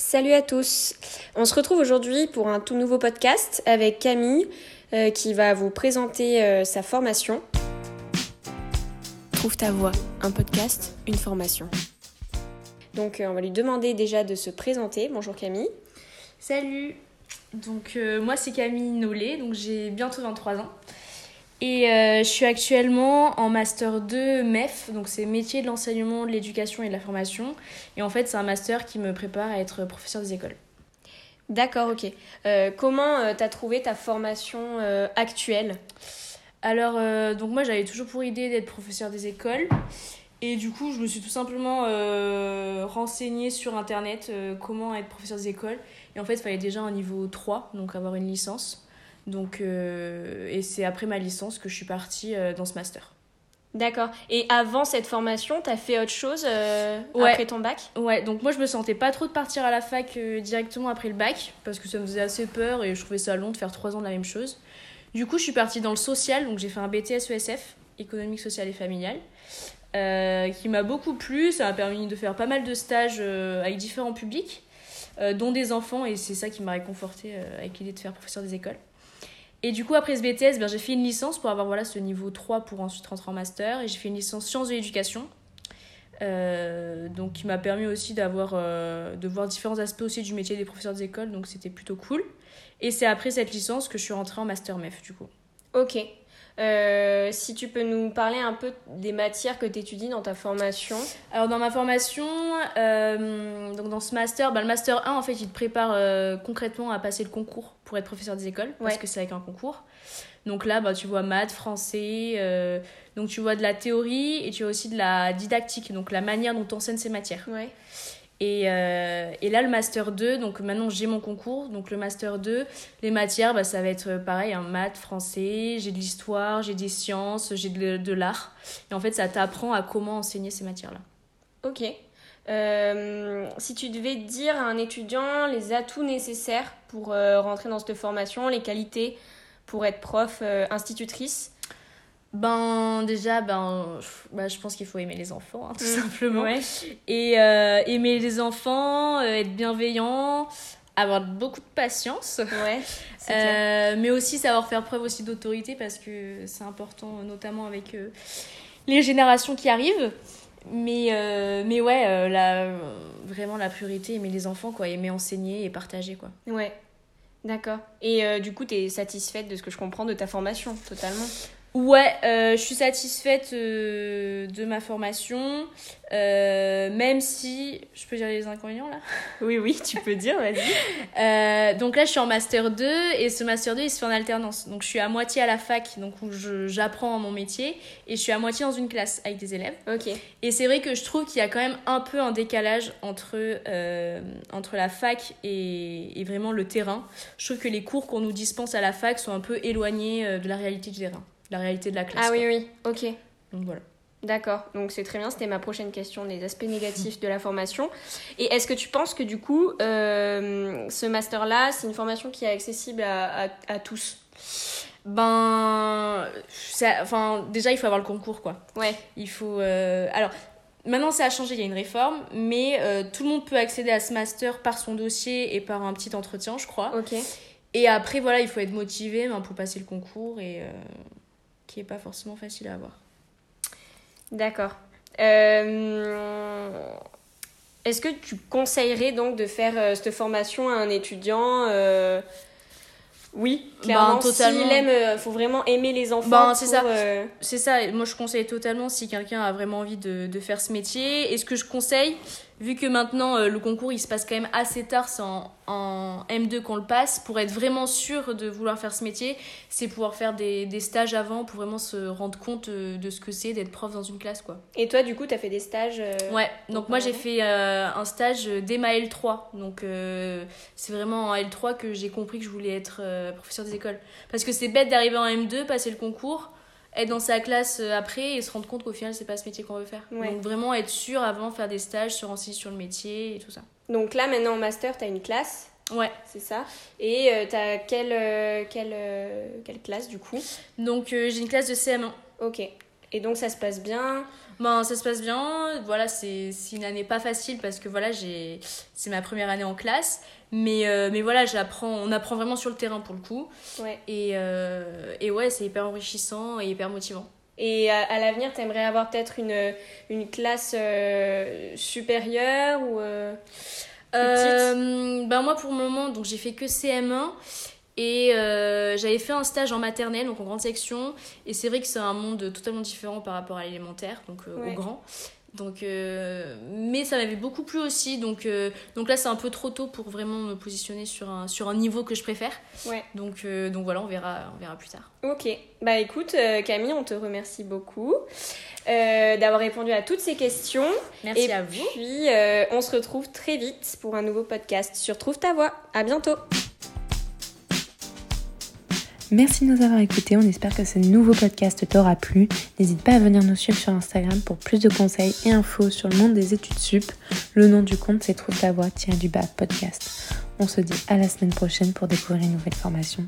Salut à tous. On se retrouve aujourd'hui pour un tout nouveau podcast avec Camille euh, qui va vous présenter euh, sa formation. Trouve ta voix, un podcast, une formation. Donc euh, on va lui demander déjà de se présenter. Bonjour Camille. Salut. Donc moi c'est Camille Nollet, donc j'ai bientôt 23 ans. Et euh, je suis actuellement en master 2 MEF, donc c'est métier de l'enseignement, de l'éducation et de la formation. Et en fait, c'est un master qui me prépare à être professeur des écoles. D'accord, ok. Euh, comment euh, tu as trouvé ta formation actuelle? Alors, donc moi j'avais toujours pour idée d'être professeur des écoles. Et du coup, je me suis tout simplement renseignée sur internet comment être professeur des écoles. Et en fait, il fallait déjà un niveau 3, donc avoir une licence. Donc, euh, et c'est après ma licence que je suis partie euh, dans ce master. D'accord. Et avant cette formation, tu as fait autre chose euh, après ton bac? Ouais, donc moi je me sentais pas trop de partir à la fac directement après le bac, parce que ça me faisait assez peur et je trouvais ça long de faire trois ans de la même chose. Du coup, je suis partie dans le social, donc j'ai fait un BTS ESF, économique, social et familial, qui m'a beaucoup plu. Ça m'a permis de faire pas mal de stages avec différents publics, dont des enfants, et c'est ça qui m'a réconforté avec l'idée de faire professeur des écoles. Et du coup, après ce BTS, ben, j'ai fait une licence pour avoir voilà, ce niveau 3 pour ensuite rentrer en master. Et j'ai fait une licence sciences de l'éducation. Euh, donc qui m'a permis aussi d'avoir euh, de voir différents aspects aussi du métier des professeurs des écoles donc c'était plutôt cool et c'est après cette licence que je suis rentrée en master MEF du coup ok euh, si tu peux nous parler un peu des matières que tu étudies dans ta formation. Alors dans ma formation, euh, donc dans ce master, bah, le master 1 en fait il te prépare euh, concrètement à passer le concours pour être professeur des écoles parce que c'est avec un concours. Donc là bah, tu vois maths, français, donc tu vois de la théorie et tu vois aussi de la didactique, donc la manière dont on enseigne ces matières. Ouais. Et, euh, et, là, le Master 2, donc maintenant j'ai mon concours, donc le Master 2, les matières, bah, ça va être pareil, un hein, maths, français, j'ai de l'histoire, j'ai des sciences, j'ai de, l'art. Et en fait, ça t'apprend à comment enseigner ces matières-là. Ok. Euh, si tu devais dire à un étudiant les atouts nécessaires pour euh, rentrer dans cette formation, les qualités pour être prof, institutrice, ben déjà, ben, bah, je pense qu'il faut aimer les enfants, hein, tout mm. simplement. Et euh, aimer les enfants, euh, être bienveillant, avoir beaucoup de patience. Ouais, euh, mais aussi savoir faire preuve aussi d'autorité parce que c'est important, notamment avec les générations qui arrivent. Mais, mais ouais, la, vraiment la priorité, aimer les enfants, quoi, aimer enseigner et partager. Quoi. Ouais, d'accord. Et du coup, tu es satisfaite de ce que je comprends de ta formation, totalement? Ouais, euh, je suis satisfaite euh, de ma formation, euh, même si... Je peux dire les inconvénients là Oui, oui, tu peux dire, vas-y. donc là, je suis en Master 2 et ce Master 2, il se fait en alternance. Donc je suis à moitié à la fac, donc où j'apprends mon métier, et je suis à moitié dans une classe avec des élèves. Ok. Et c'est vrai que je trouve qu'il y a quand même un peu un décalage entre, entre la fac et, et vraiment le terrain. Je trouve que les cours qu'on nous dispense à la fac sont un peu éloignés de la réalité du terrain la réalité de la classe. Ah oui, oui, ok. Donc voilà. D'accord, donc c'est très bien, c'était ma prochaine question, les aspects négatifs de la formation. Et est-ce que tu penses que du coup, euh, ce master-là, c'est une formation qui est accessible à, à, tous? Ben, enfin, déjà, il faut avoir le concours, quoi. Ouais. Il faut... Euh, alors, maintenant, ça a changé, il y a une réforme, mais euh, tout le monde peut accéder à ce master par son dossier et par un petit entretien, je crois. Ok. Et après, voilà, il faut être motivé ben, pour passer le concours et qui est pas forcément facile à avoir. D'accord. Euh, est-ce que tu conseillerais donc de faire euh, cette formation à un étudiant euh, Oui, clairement. Ben, totalement. S'il aime, faut vraiment aimer les enfants. Ben, c'est ça. C'est ça. Moi, je conseille totalement si quelqu'un a vraiment envie de, de faire ce métier. Et ce que je conseille, vu que maintenant euh, le concours il se passe quand même assez tard, c'est en, en, M2 qu'on le passe, pour être vraiment sûr de vouloir faire ce métier, c'est pouvoir faire des, des, stages avant pour vraiment se rendre compte euh, de ce que c'est d'être prof dans une classe. quoi. Et toi du coup tu as fait des stages euh, Ouais, donc moi j'ai fait un stage dès ma L3, donc c'est vraiment en L3 que j'ai compris que je voulais être professeur des écoles. Parce que c'est bête d'arriver en M2, passer le concours être dans sa classe euh, après et se rendre compte qu'au final c'est pas ce métier qu'on veut faire. Donc vraiment être sûr avant, faire des stages, se renseigner sur le métier et tout ça. Donc là maintenant en master tu as une classe Ouais. C'est ça. Et euh, tu as quelle, euh, quelle, quelle classe du coup? Donc j'ai une classe de CM1. Ok. Et donc ça se passe bien Ben, ça se passe bien. Voilà, c'est une année pas facile parce que voilà, j'ai c'est ma première année en classe. Mais, euh, mais voilà, j'apprends, on apprend vraiment sur le terrain pour le coup. Ouais. Et, euh, et ouais, c'est hyper enrichissant et hyper motivant. Et à, l'avenir, tu aimerais avoir peut-être une, une classe euh, supérieure ou ben moi, pour le moment, donc j'ai fait que CM1. Et euh, j'avais fait un stage en maternelle, donc en grande section. Et c'est vrai que c'est un monde totalement différent par rapport à l'élémentaire, donc euh, au grand. Donc, euh, mais ça m'avait beaucoup plu aussi. Donc, donc là, c'est un peu trop tôt pour vraiment me positionner sur un, sur un niveau que je préfère. Ouais. Donc, donc voilà, on verra, on verra plus tard. Ok. Bah écoute, Camille, on te remercie beaucoup d'avoir répondu à toutes ces questions. Merci à vous. Et puis, on se retrouve très vite pour un nouveau podcast sur Trouve ta voix. À bientôt. Merci de nous avoir écoutés, on espère que ce nouveau podcast t'aura plu. N'hésite pas à venir nous suivre sur Instagram pour plus de conseils et infos sur le monde des études sup. Le nom du compte c'est Trouve ta voix, du bas podcast. On se dit à la semaine prochaine pour découvrir une nouvelle formation